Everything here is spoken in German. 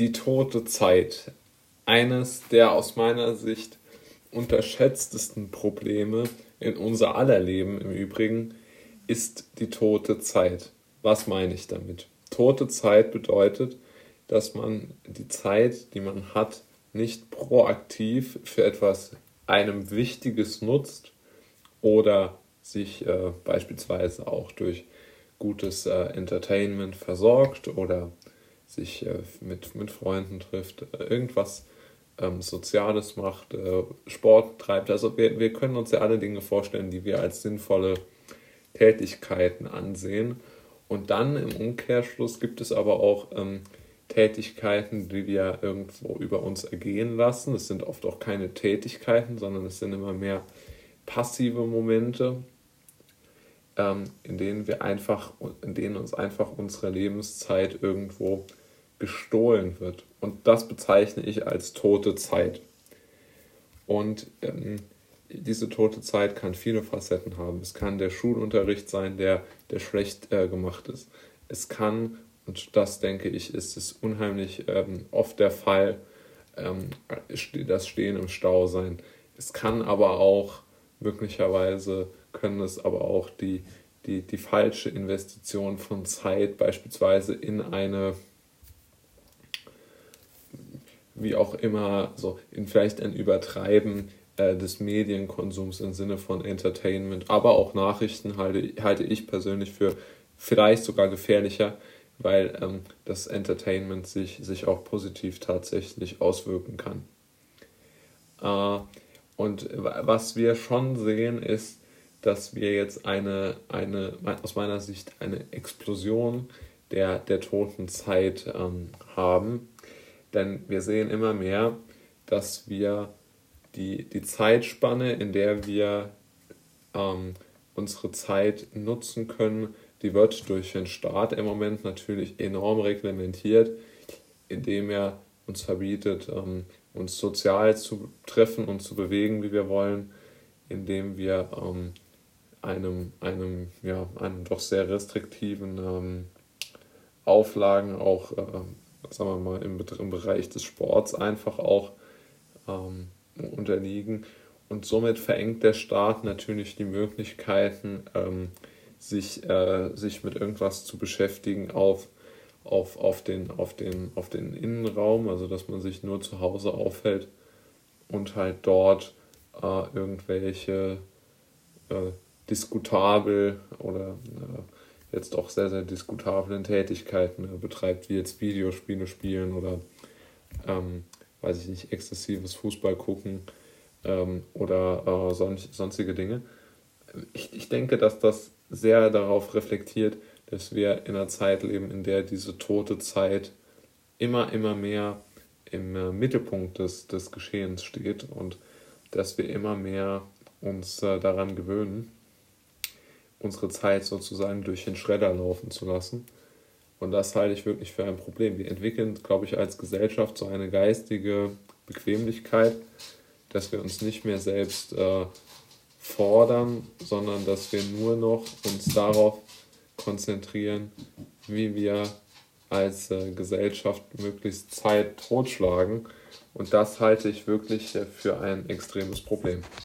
die tote Zeit. Eines der aus meiner Sicht unterschätztesten Probleme in unser aller Leben im Übrigen ist die tote Zeit. Was meine ich damit? Tote Zeit bedeutet, dass man die Zeit, die man hat, nicht proaktiv für etwas einem Wichtiges nutzt oder sich äh, beispielsweise auch durch gutes äh, Entertainment versorgt oder sich äh, mit, mit Freunden trifft, äh, irgendwas ähm, Soziales macht, äh, Sport treibt. Also wir, wir können uns ja alle Dinge vorstellen, die wir als sinnvolle Tätigkeiten ansehen. Und dann im Umkehrschluss gibt es aber auch ähm, Tätigkeiten, die wir irgendwo über uns ergehen lassen. Es sind oft auch keine Tätigkeiten, sondern es sind immer mehr passive Momente, ähm, in denen wir einfach, in denen uns einfach unsere Lebenszeit irgendwo gestohlen wird. Und das bezeichne ich als tote Zeit. Und ähm, diese tote Zeit kann viele Facetten haben. Es kann der Schulunterricht sein, der, der schlecht äh, gemacht ist. Es kann, und das denke ich, ist es unheimlich ähm, oft der Fall, ähm, das Stehen im Stau sein. Es kann aber auch, möglicherweise können es aber auch die, die, die falsche Investition von Zeit beispielsweise in eine wie auch immer, so in vielleicht ein Übertreiben äh, des Medienkonsums im Sinne von Entertainment, aber auch Nachrichten halte, halte ich persönlich für vielleicht sogar gefährlicher, weil ähm, das Entertainment sich, sich auch positiv tatsächlich auswirken kann. Äh, und was wir schon sehen, ist, dass wir jetzt eine, eine aus meiner Sicht eine Explosion der, der toten Zeit ähm, haben denn wir sehen immer mehr, dass wir die, die Zeitspanne, in der wir ähm, unsere Zeit nutzen können, die wird durch den Staat im Moment natürlich enorm reglementiert, indem er uns verbietet, ähm, uns sozial zu treffen und zu bewegen, wie wir wollen, indem wir ähm, einem, einem, ja, einem doch sehr restriktiven ähm, Auflagen auch äh, sagen wir mal, im, im Bereich des Sports einfach auch ähm, unterliegen. Und somit verengt der Staat natürlich die Möglichkeiten, ähm, sich, äh, sich mit irgendwas zu beschäftigen auf, auf, auf, den, auf, den, auf den Innenraum, also dass man sich nur zu Hause aufhält und halt dort äh, irgendwelche äh, diskutabel oder äh, jetzt auch sehr, sehr diskutablen Tätigkeiten äh, betreibt, wie jetzt Videospiele spielen oder, ähm, weiß ich nicht, exzessives Fußball gucken ähm, oder äh, son sonstige Dinge. Ich, ich denke, dass das sehr darauf reflektiert, dass wir in einer Zeit leben, in der diese tote Zeit immer, immer mehr im äh, Mittelpunkt des, des Geschehens steht und dass wir immer mehr uns äh, daran gewöhnen unsere Zeit sozusagen durch den Schredder laufen zu lassen. Und das halte ich wirklich für ein Problem. Wir entwickeln, glaube ich, als Gesellschaft so eine geistige Bequemlichkeit, dass wir uns nicht mehr selbst äh, fordern, sondern dass wir nur noch uns darauf konzentrieren, wie wir als äh, Gesellschaft möglichst Zeit totschlagen. Und das halte ich wirklich äh, für ein extremes Problem.